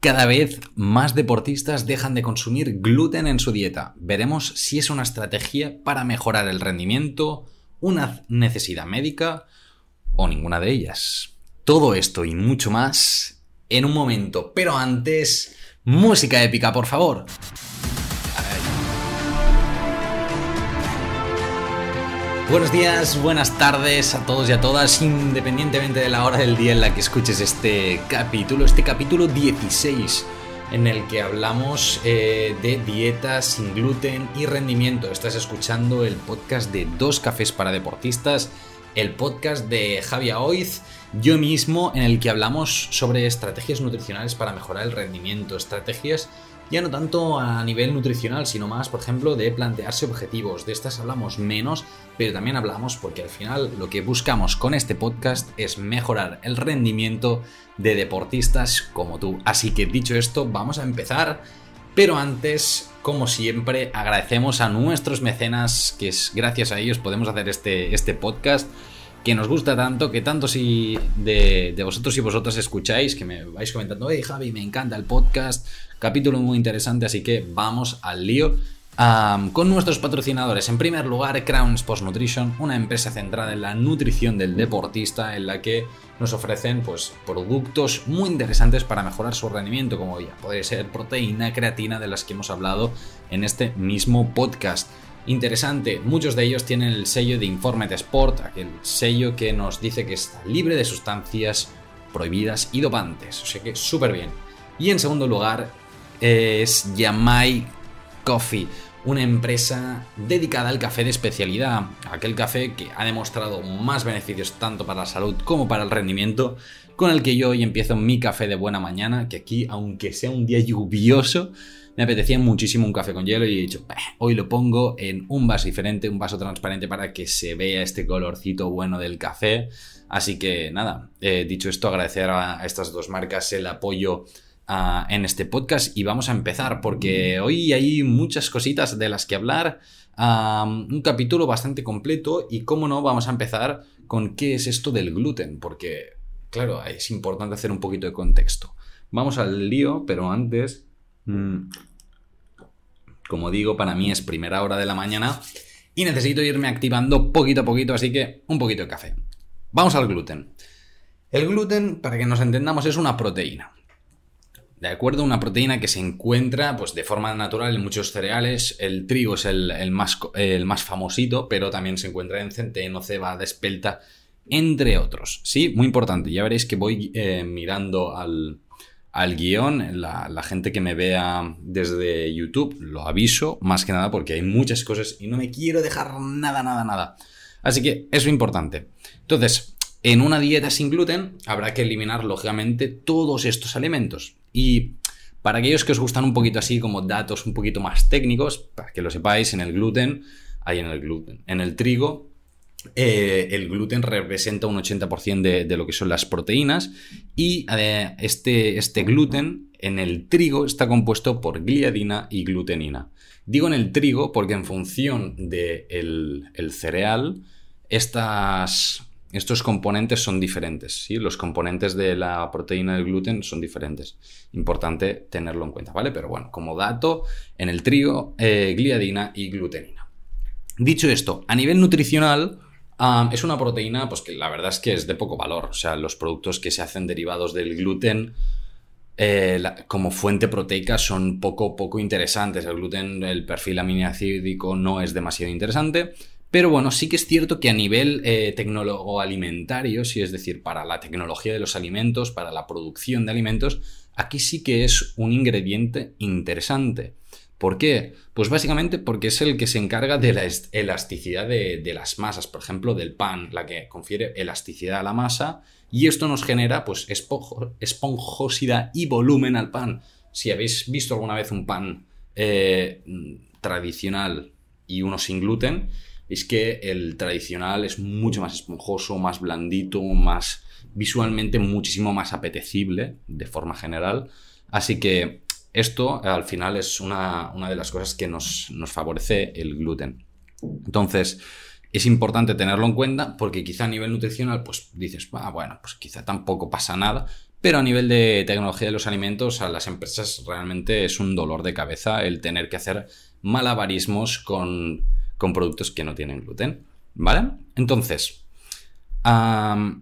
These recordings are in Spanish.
Cada vez más deportistas dejan de consumir gluten en su dieta. Veremos si es una estrategia para mejorar el rendimiento, una necesidad médica o ninguna de ellas. Todo esto y mucho más en un momento. Pero antes, música épica, por favor. Buenos días, buenas tardes a todos y a todas, independientemente de la hora del día en la que escuches este capítulo, este capítulo 16, en el que hablamos eh, de dieta sin gluten y rendimiento. Estás escuchando el podcast de Dos Cafés para Deportistas, el podcast de Javier Oiz, yo mismo, en el que hablamos sobre estrategias nutricionales para mejorar el rendimiento, estrategias ya no tanto a nivel nutricional, sino más, por ejemplo, de plantearse objetivos. De estas hablamos menos, pero también hablamos porque al final lo que buscamos con este podcast es mejorar el rendimiento de deportistas como tú. Así que dicho esto, vamos a empezar. Pero antes, como siempre, agradecemos a nuestros mecenas, que es gracias a ellos podemos hacer este, este podcast que nos gusta tanto, que tanto si de, vosotros y vosotras escucháis, que me vais comentando, hey Javi, me encanta el podcast, capítulo muy interesante, así que vamos al lío. con nuestros patrocinadores, en primer lugar, Crown Sports Nutrition, una empresa centrada en la nutrición del deportista, en la que nos ofrecen pues, productos muy interesantes para mejorar su rendimiento, como ya puede ser proteína, creatina, de las que hemos hablado en este mismo podcast interesante. Muchos de ellos tienen el sello de Informed Sport, aquel sello que nos dice que está libre de sustancias prohibidas y dopantes. O sea que súper bien. Y en segundo lugar es Yamai Coffee, una empresa dedicada al café de especialidad, aquel café que ha demostrado más beneficios tanto para la salud como para el rendimiento, con el que yo hoy empiezo mi café de buena mañana, que aquí, aunque sea un día lluvioso, me apetecía muchísimo un café con hielo y he dicho, hoy lo pongo en un vaso diferente, un vaso transparente para que se vea este colorcito bueno del café. Así que nada, eh, dicho esto, agradecer a estas dos marcas el apoyo ah, en este podcast y vamos a empezar porque hoy hay muchas cositas de las que hablar. un capítulo bastante completo y cómo no vamos a empezar con qué es esto del gluten porque claro es importante hacer un poquito de contexto vamos al lío pero antes como digo, para mí es primera hora de la mañana y necesito irme activando poquito a poquito, así que un poquito de café. Vamos al gluten. El gluten, para que nos entendamos, es una proteína. ¿De acuerdo? Una proteína que se encuentra pues, de forma natural en muchos cereales. El trigo es el, más, famosito, pero también se encuentra en centeno, cebada, espelta, entre otros. Sí, muy importante. Ya veréis que voy eh, mirando al, al guion, la, gente que me vea desde YouTube, lo aviso, más que nada porque hay muchas cosas y no me quiero dejar nada, nada, nada. Así que eso es importante. Entonces, en una dieta sin gluten habrá que eliminar, lógicamente, todos estos alimentos. Y para aquellos que os gustan un poquito así, como datos un poquito más técnicos, para que lo sepáis, en el gluten, hay en el gluten, en el trigo eh, el gluten representa un 80% de, lo que son las proteínas y eh, este, este, gluten en el trigo está compuesto por gliadina y glutenina. Digo en el trigo porque en función del el cereal, estas, estos componentes son diferentes. ¿sí? Los componentes de la proteína del gluten son diferentes. Importante tenerlo en cuenta, ¿vale? Pero bueno, como dato, en el trigo, eh, gliadina y glutenina. Dicho esto, a nivel nutricional, es una proteína, pues que la verdad es que es de poco valor. O sea, los productos que se hacen derivados del gluten eh, como fuente proteica son poco, poco interesantes. El gluten, el perfil aminoácidico no es demasiado interesante. Pero bueno, sí que es cierto que a nivel eh, tecnólogo alimentario, sí es decir, para la tecnología de los alimentos, para la producción de alimentos, aquí sí que es un ingrediente interesante. ¿Por qué? Pues básicamente porque es el que se encarga de la elasticidad de, las masas, por ejemplo, del pan, la que confiere elasticidad a la masa y esto nos genera pues esponjosidad y volumen al pan. Si habéis visto alguna vez un pan eh, tradicional y uno sin gluten, es que el tradicional es mucho más esponjoso, más blandito, más visualmente muchísimo más apetecible de forma general. Así que esto al final es una, de las cosas que nos, favorece el gluten. Entonces, es importante tenerlo en cuenta porque quizá a nivel nutricional, pues dices, ah, bueno, pues quizá tampoco pasa nada, Pero a nivel de tecnología de los alimentos, a las empresas realmente es un dolor de cabeza el tener que hacer malabarismos con, con productos que no tienen gluten. ¿Vale? Entonces,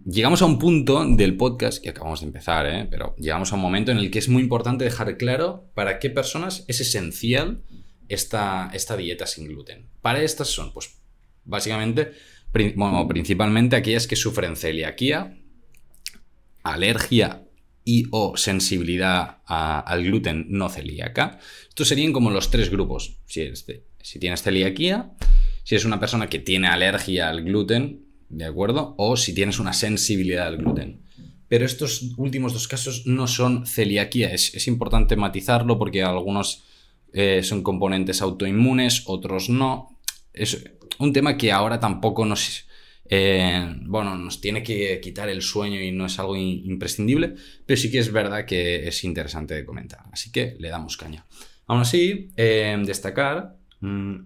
llegamos a un punto del podcast, que acabamos de empezar, ¿eh? pero llegamos a un momento en el que es muy importante dejar claro para qué personas es esencial esta, esta dieta sin gluten. Para estas son, pues, básicamente, bueno, principalmente aquellas que sufren celiaquía, alergia y o sensibilidad al gluten no celíaca. Estos serían como los tres grupos. Si, si tienes celiaquía, si es una persona que tiene alergia al gluten, ¿de acuerdo? O si tienes una sensibilidad al gluten. Pero estos últimos dos casos no son celiaquía. Es, importante matizarlo porque algunos eh, son componentes autoinmunes, otros no. Es un tema que ahora tampoco nos, eh, bueno, nos tiene que quitar el sueño y no es algo imprescindible, pero sí que es verdad que es interesante de comentar. Así que le damos caña. Aún así, eh, destacar mm,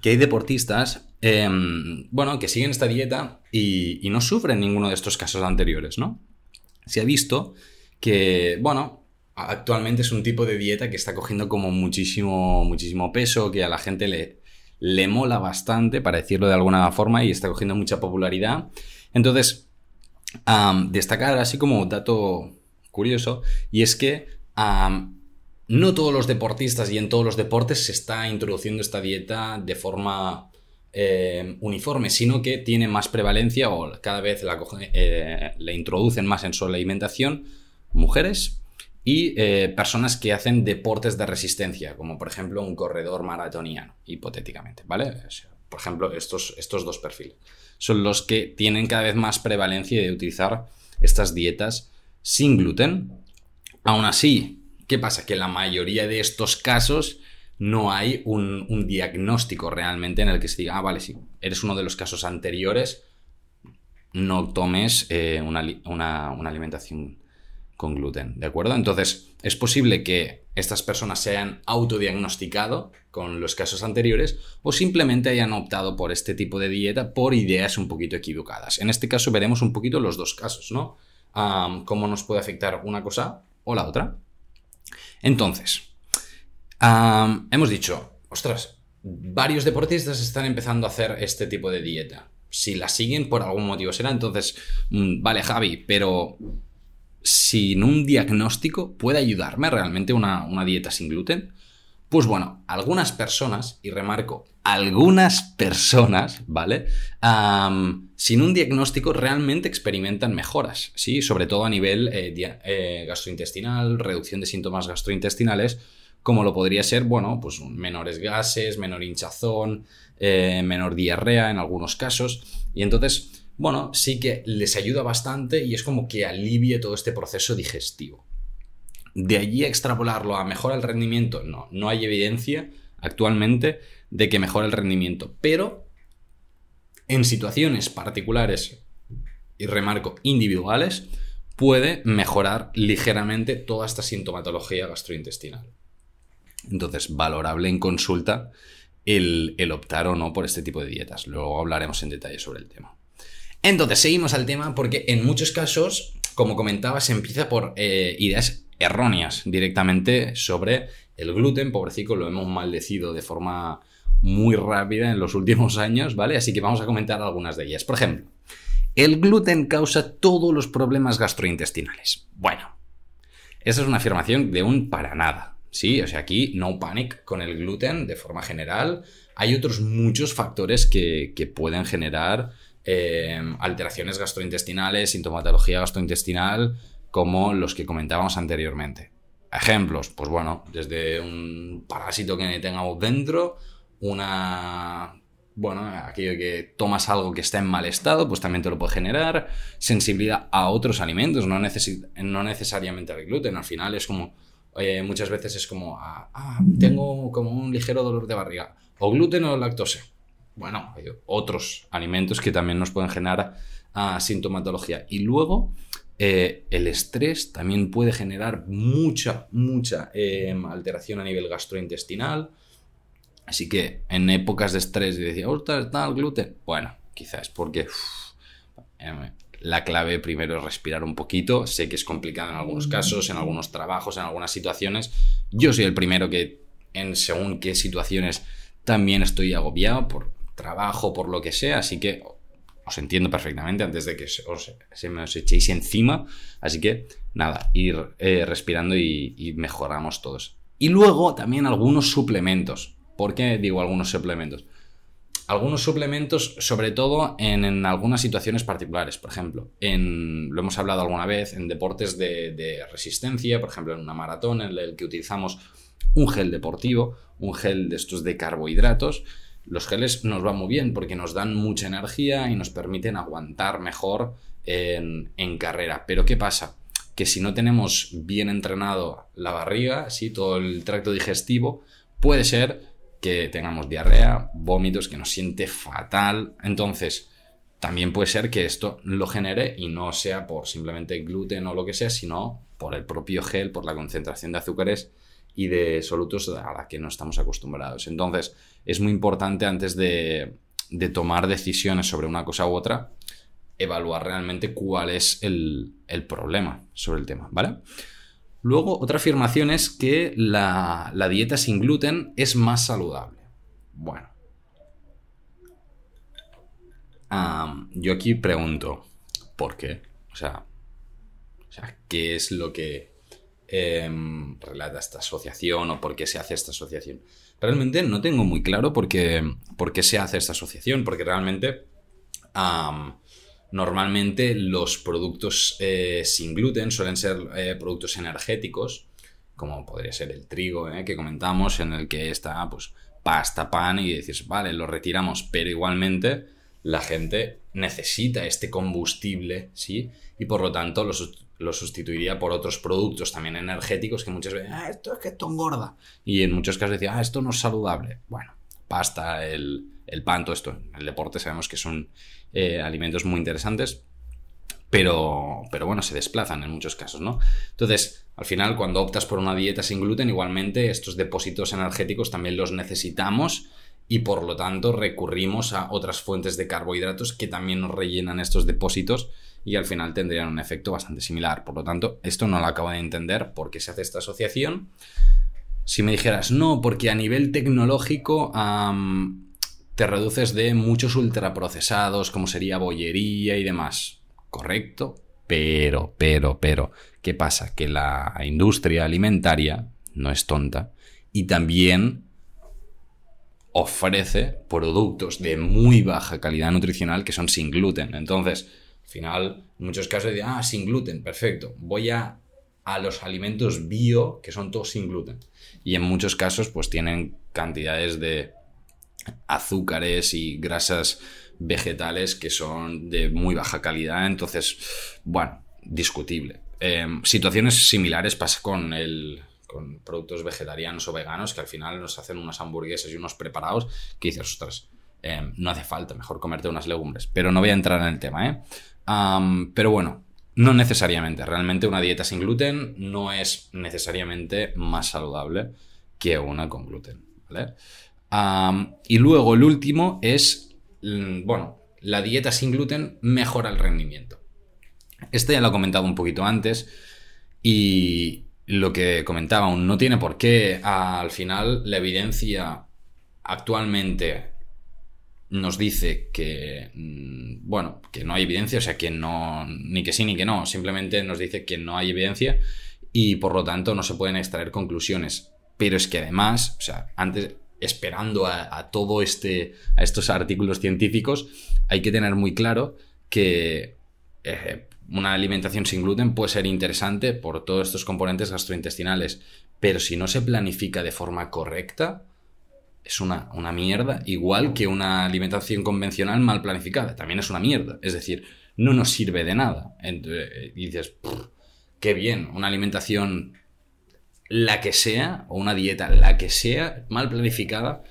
que hay deportistas Em, bueno, que siguen esta dieta y, no sufren ninguno de estos casos anteriores, ¿no? Se ha visto que, bueno, actualmente es un tipo de dieta que está cogiendo como muchísimo, muchísimo peso, que a la gente le, le mola bastante, para decirlo de alguna forma, y está cogiendo mucha popularidad. Entonces, destacar así como dato curioso, y es que no todos los deportistas y en todos los deportes se está introduciendo esta dieta de forma eh, uniforme, sino que tiene más prevalencia o cada vez la, eh, le introducen más en su alimentación mujeres y eh, personas que hacen deportes de resistencia, como por ejemplo un corredor maratoniano, hipotéticamente, ¿vale? por ejemplo, estos, estos dos perfiles son los que tienen cada vez más prevalencia de utilizar estas dietas sin gluten. Aún así, ¿qué pasa? Que la mayoría de estos casos no hay un, diagnóstico realmente en el que se diga, ah, vale, si eres uno de los casos anteriores, no tomes eh, una, alimentación con gluten, ¿de acuerdo? Entonces, es posible que estas personas se hayan autodiagnosticado con los casos anteriores o simplemente hayan optado por este tipo de dieta por ideas un poquito equivocadas. En este caso veremos un poquito los dos casos, ¿no? cómo nos puede afectar una cosa o la otra. Entonces, hemos dicho, ostras, varios deportistas están empezando a hacer este tipo de dieta. Si la siguen por algún motivo será, entonces, mm, vale Javi, pero sin un diagnóstico puede ayudarme realmente una, dieta sin gluten. Pues bueno, algunas personas, y remarco, algunas personas, ¿vale? sin un diagnóstico realmente experimentan mejoras, ¿sí? Sobre todo a nivel eh, eh, gastrointestinal, reducción de síntomas gastrointestinales, como lo podría ser, bueno, pues menores gases, menor hinchazón, eh, menor diarrea en algunos casos. Y entonces, bueno, sí que les ayuda bastante y es como que alivie todo este proceso digestivo. De allí a extrapolarlo a mejorar el rendimiento, no, no hay evidencia actualmente de que mejore el rendimiento, pero en situaciones particulares, y remarco individuales, puede mejorar ligeramente toda esta sintomatología gastrointestinal. Entonces, valorable en consulta el, optar o no por este tipo de dietas. Luego hablaremos en detalle sobre el tema. Entonces, seguimos al tema porque en muchos casos, como comentaba, se empieza por eh, ideas erróneas directamente sobre el gluten. Pobrecito, lo hemos maldecido de forma muy rápida en los últimos años, ¿vale? Así que vamos a comentar algunas de ellas. Por ejemplo, el gluten causa todos los problemas gastrointestinales. Bueno, esa es una afirmación de un para nada. Sí, o sea, aquí no panic con el gluten de forma general. Hay otros muchos factores que, pueden generar eh, alteraciones gastrointestinales, sintomatología gastrointestinal, como los que comentábamos anteriormente. Ejemplos, pues bueno, desde un parásito que tengamos dentro, una bueno, aquello que tomas algo que está en mal estado, pues también te lo puede generar. Sensibilidad a otros alimentos, no, no necesariamente al gluten. Al final es como muchas veces es como, ah, ah, tengo como un ligero dolor de barriga, o gluten o lactosa. Bueno, hay otros alimentos que también nos pueden generar ah, sintomatología. Y luego, eh, el estrés también puede generar mucha, mucha em, alteración a nivel gastrointestinal. Así que en épocas de estrés y decía, ostras, está el gluten. Bueno, quizás porque em, la clave primero es respirar un poquito. Sé que es complicado en algunos casos, en algunos trabajos, en algunas situaciones. Yo soy el primero que en según qué situaciones también estoy agobiado por trabajo, por lo que sea, así que os entiendo perfectamente antes de que os, se me os echéis encima. Así que nada, ir eh, respirando y, mejoramos todos. Y luego también algunos suplementos. ¿Por qué digo algunos suplementos? Algunos suplementos, sobre todo en, algunas situaciones particulares. Por ejemplo, en, lo hemos hablado alguna vez, en deportes de, resistencia, por ejemplo, en una maratón, en el que utilizamos un gel deportivo, un gel de estos de carbohidratos los geles nos van muy bien porque nos dan mucha energía y nos permiten aguantar mejor en, carrera. Pero ¿qué pasa? Que si no tenemos bien entrenado la barriga, ¿sí? todo el tracto digestivo, puede ser que tengamos diarrea, vómitos, que nos siente fatal. Entonces, también puede ser que esto lo genere y no sea por simplemente gluten o lo que sea, sino por el propio gel, por la concentración de azúcares y de solutos a la que no estamos acostumbrados. Entonces, es muy importante antes de, tomar decisiones sobre una cosa u otra, evaluar realmente cuál es el, problema sobre el tema, ¿vale? Luego, otra afirmación es que la, dieta sin gluten es más saludable. Bueno. yo aquí pregunto, ¿por qué? O sea, o sea, ¿qué es lo que Em, relata esta asociación o por qué se hace esta asociación. Realmente no tengo muy claro por qué, por qué se hace esta asociación, porque realmente normalmente los productos eh, sin gluten suelen ser eh, productos energéticos, como podría ser el trigo eh, que comentamos, en el que está pues pasta, pan y dices, vale, lo retiramos, pero igualmente la gente necesita este combustible, ¿sí? Y por lo tanto lo sustituiría por otros productos también energéticos que muchas veces, ah, esto es que esto engorda. Y en muchos casos decía, ah, esto no es saludable. Bueno, pasta, el, pan, todo esto. el deporte sabemos que son eh, alimentos muy interesantes, pero, pero bueno, se desplazan en muchos casos, ¿no? Entonces, al final, cuando optas por una dieta sin gluten, igualmente estos depósitos energéticos también los necesitamos y por lo tanto recurrimos a otras fuentes de carbohidratos que también nos rellenan estos depósitos y al final tendrían un efecto bastante similar. Por lo tanto, esto no lo acabo de entender por qué se hace esta asociación. Si me dijeras, no, porque a nivel tecnológico te reduces de muchos ultraprocesados, como sería bollería y demás. Correcto, pero, pero, pero, ¿qué pasa? Que la industria alimentaria no es tonta y también ofrece productos de muy baja calidad nutricional que son sin gluten. Entonces, al final, en muchos casos dicen, ah, sin gluten, perfecto. Voy a, a los alimentos bio, que son todos sin gluten. Y en muchos casos, pues tienen cantidades de azúcares y grasas vegetales que son de muy baja calidad. Entonces, bueno, discutible. Em, situaciones similares pasa con el con productos vegetarianos o veganos que al final nos hacen unas hamburguesas y unos preparados que dices, ostras, em, no hace falta, mejor comerte unas legumbres. Pero no voy a entrar en el tema, ¿eh? pero bueno, no necesariamente. Realmente una dieta sin gluten no es necesariamente más saludable que una con gluten. Y luego el último es, mm, bueno, la dieta sin gluten mejora el rendimiento. Este ya lo he comentado un poquito antes y lo que comentaba, no tiene por qué. Al final, la evidencia actualmente nos dice que, mm, bueno, que no hay evidencia, o sea, que no, ni que sí ni que no, simplemente nos dice que no hay evidencia y por lo tanto no se pueden extraer conclusiones. Pero es que además, o sea, antes, esperando a, todo este, a estos artículos científicos, hay que tener muy claro que eh, una alimentación sin gluten puede ser interesante por todos estos componentes gastrointestinales, pero si no se planifica de forma correcta, es una, una, mierda, igual que una alimentación convencional mal planificada. También es una mierda. Es decir, no nos sirve de nada. Y dices, qué bien, una alimentación la que sea, o una dieta la que sea, mal planificada,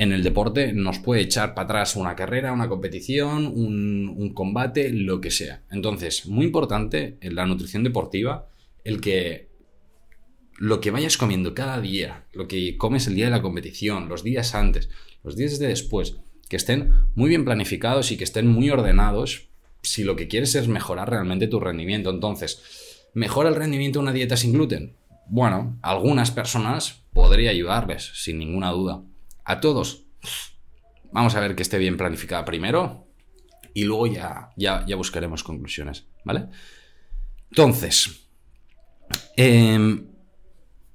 en el deporte nos puede echar para atrás una carrera, una competición, un, combate, lo que sea. Entonces, muy importante en la nutrición deportiva, el que lo que vayas comiendo cada día, lo que comes el día de la competición, los días antes, los días de después, que estén muy bien planificados y que estén muy ordenados si lo que quieres es mejorar realmente tu rendimiento. Entonces, ¿mejora el rendimiento una dieta sin gluten? Bueno, algunas personas podría ayudarles, sin ninguna duda. A todos, vamos a ver que esté bien planificada primero y luego ya, ya, ya buscaremos conclusiones, ¿vale? Entonces, em,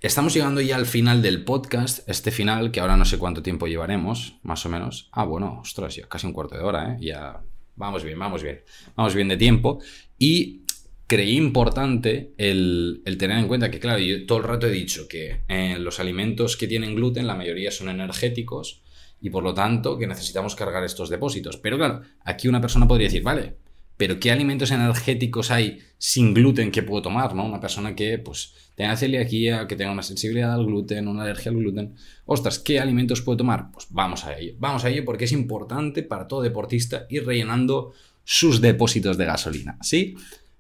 estamos llegando ya al final del podcast, este final que ahora no sé cuánto tiempo llevaremos, más o menos. Ah, bueno, ostras, ya casi un cuarto de hora, ¿eh? Ya vamos bien, vamos bien, vamos bien de tiempo. Y creí importante el, tener en cuenta que, claro, yo todo el rato he dicho que eh, los alimentos que tienen gluten, la mayoría son energéticos y por lo tanto que necesitamos cargar estos depósitos. Pero claro, aquí una persona podría decir, vale, pero ¿qué alimentos energéticos hay sin gluten que puedo tomar? ¿no? Una persona que pues tenga celiaquía, que tenga una sensibilidad al gluten, una alergia al gluten. Ostras, ¿qué alimentos puedo tomar? Pues vamos a ello. Vamos a ello porque es importante para todo deportista ir rellenando sus depósitos de gasolina. ¿Sí?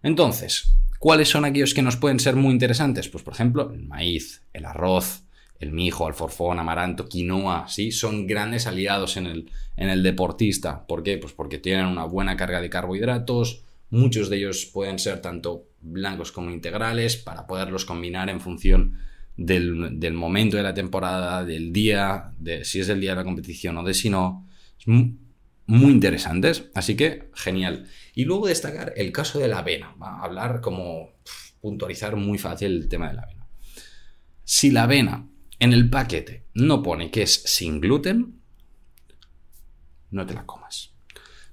Entonces, ¿cuáles son aquellos que nos pueden ser muy interesantes? Pues por ejemplo, el maíz, el arroz, el mijo, alforfón, amaranto, quinoa, ¿sí? Son grandes aliados en el, deportista. ¿Por qué? Pues porque tienen una buena carga de carbohidratos, muchos de ellos pueden ser tanto blancos como integrales para poderlos combinar en función del, momento de la temporada, del día, de si es el día de la competición o de si no. muy interesantes, así que genial. Y luego destacar el caso de la avena. Va a hablar como puntualizar muy fácil el tema de la avena. Si la avena en el paquete no pone que es sin gluten, no te la comas.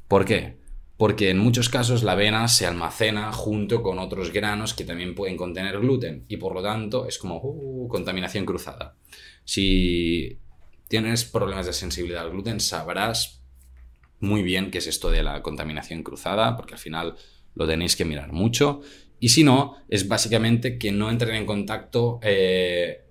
¿Por qué? Porque en muchos casos la avena se almacena junto con otros granos que también pueden contener gluten y por lo tanto es como uh, contaminación cruzada. Si tienes problemas de sensibilidad al gluten, sabrás muy bien qué es esto de la contaminación cruzada, porque al final lo tenéis que mirar mucho. Y si no, es básicamente que no entren en contacto eh,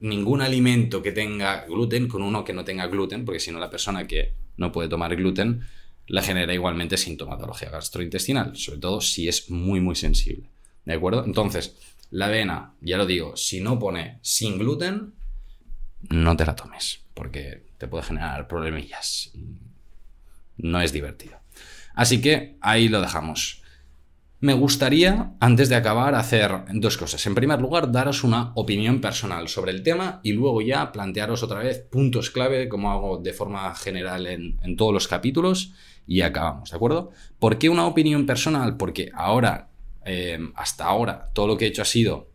ningún alimento que tenga gluten con uno que no tenga gluten, porque si no la persona que no puede tomar gluten la genera igualmente sintomatología gastrointestinal, sobre todo si es muy muy sensible. ¿De acuerdo? Entonces, la avena, ya lo digo, si no pone sin gluten, no te la tomes, porque te puede generar problemillas no es divertido. Así que ahí lo dejamos. Me gustaría, antes de acabar, hacer dos cosas. En primer lugar, daros una opinión personal sobre el tema y luego ya plantearos otra vez puntos clave, como hago de forma general en, todos los capítulos, y acabamos, ¿de acuerdo? ¿Por qué una opinión personal? Porque ahora, eh, hasta ahora, todo lo que he hecho ha sido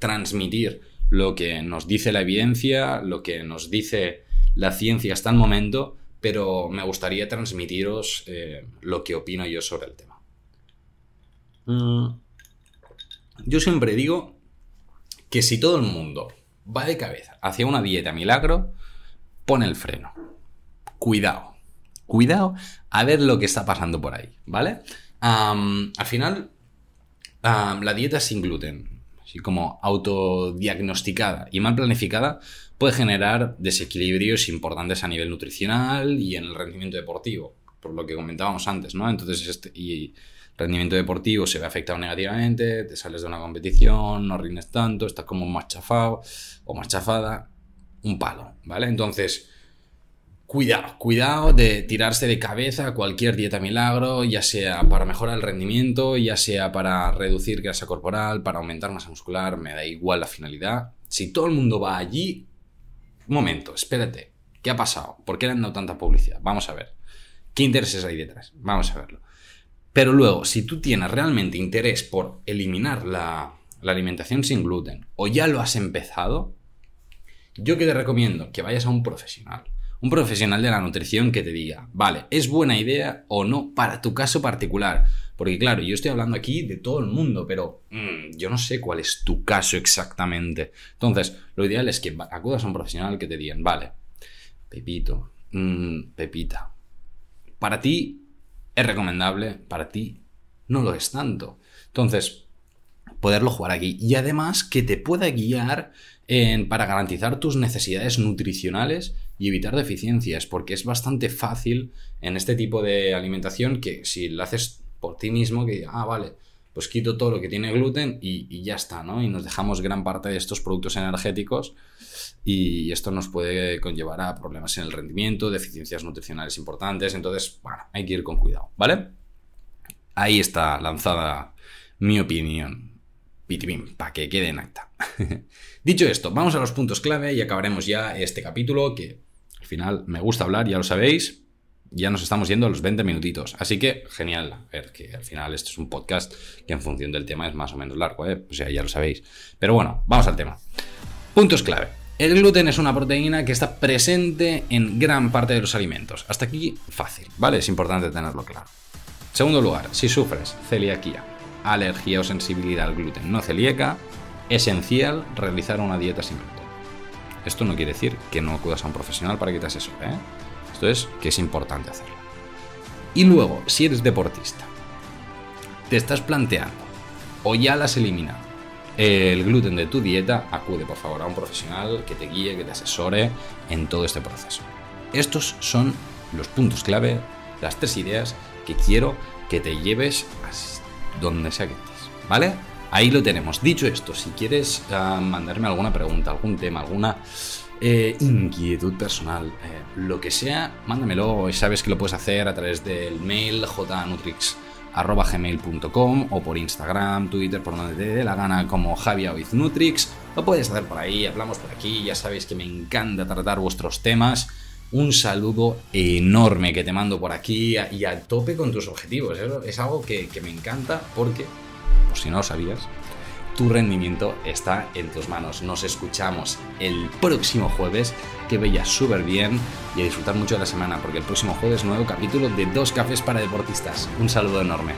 transmitir lo que nos dice la evidencia, lo que nos dice la ciencia hasta el momento, pero me gustaría transmitiros eh, lo que opino yo sobre el tema. Mm. Yo siempre digo que si todo el mundo va de cabeza hacia una dieta milagro, pone el freno. Cuidado. Cuidado a ver lo que está pasando por ahí, ¿vale? al final, la dieta sin gluten, así como autodiagnosticada y mal planificada, puede generar desequilibrios importantes a nivel nutricional y en el rendimiento deportivo, por lo que comentábamos antes, ¿no? Entonces, este, y rendimiento deportivo se ve afectado negativamente, te sales de una competición, no rindes tanto, estás como más chafado o más chafada, un palo, ¿vale? Entonces, cuidado, cuidado de tirarse de cabeza cualquier dieta milagro, ya sea para mejorar el rendimiento, ya sea para reducir grasa corporal, para aumentar masa muscular, me da igual la finalidad. Si todo el mundo va allí, un momento, espérate. ¿Qué ha pasado? ¿Por qué le han dado tanta publicidad? Vamos a ver. ¿Qué intereses hay detrás? Vamos a verlo. Pero luego, si tú tienes realmente interés por eliminar la, alimentación sin gluten o ya lo has empezado, yo que te recomiendo que vayas a un profesional. Un profesional de la nutrición que te diga, vale, ¿es buena idea o no para tu caso particular? Porque claro, yo estoy hablando aquí de todo el mundo, pero mm, yo no sé cuál es tu caso exactamente. Entonces, lo ideal es que acudas a un profesional que te digan, vale, Pepito, mm, Pepita, para ti es recomendable, para ti no lo es tanto. Entonces, poderlo jugar aquí. Y además que te pueda guiar para garantizar tus necesidades nutricionales y evitar deficiencias, porque es bastante fácil en este tipo de alimentación que si lo haces por ti mismo que, ah, vale, pues quito todo lo que tiene gluten y, ya está, ¿no? Y nos dejamos gran parte de estos productos energéticos y esto nos puede conllevar a problemas en el rendimiento, deficiencias nutricionales importantes, entonces, bueno, hay que ir con cuidado, ¿vale? Ahí está lanzada mi opinión. Pitibim, para que quede en acta. Dicho esto, vamos a los puntos clave y acabaremos ya este capítulo que al final me gusta hablar, ya lo sabéis. Ya nos estamos yendo a los 20 minutitos. Así que, genial. A ver, que al final esto es un podcast que en función del tema es más o menos largo, ¿eh? O sea, ya lo sabéis. Pero bueno, vamos al tema. Puntos clave. El gluten es una proteína que está presente en gran parte de los alimentos. Hasta aquí fácil, ¿vale? Es importante tenerlo claro. Segundo lugar, si sufres celiaquía, alergia o sensibilidad al gluten no celíaca, esencial realizar una dieta sin gluten. Esto no quiere decir que no acudas a un profesional para que te asesore, ¿eh? Esto es que es importante hacerlo. Y luego, si eres deportista, te estás planteando o ya las has eliminado el gluten de tu dieta, acude por favor a un profesional que te guíe, que te asesore en todo este proceso. Estos son los puntos clave, las tres ideas que quiero que te lleves a donde sea que estés, ¿vale? Ahí lo tenemos. Dicho esto, si quieres uh, mandarme alguna pregunta, algún tema, alguna eh, inquietud personal, eh, lo que sea, mándamelo. Sabes que lo puedes hacer a través del mail jnutrix.gmail.com o por Instagram, Twitter, por donde te dé la gana, como Nutrix. Lo puedes hacer por ahí, hablamos por aquí. Ya sabéis que me encanta tratar vuestros temas un saludo enorme que te mando por aquí y a tope con tus objetivos. Es algo que, que, me encanta porque por si no lo sabías, tu rendimiento está en tus manos. Nos escuchamos el próximo jueves, que veas súper bien y a disfrutar mucho de la semana, porque el próximo jueves nuevo capítulo de Dos Cafés para Deportistas. Un saludo enorme.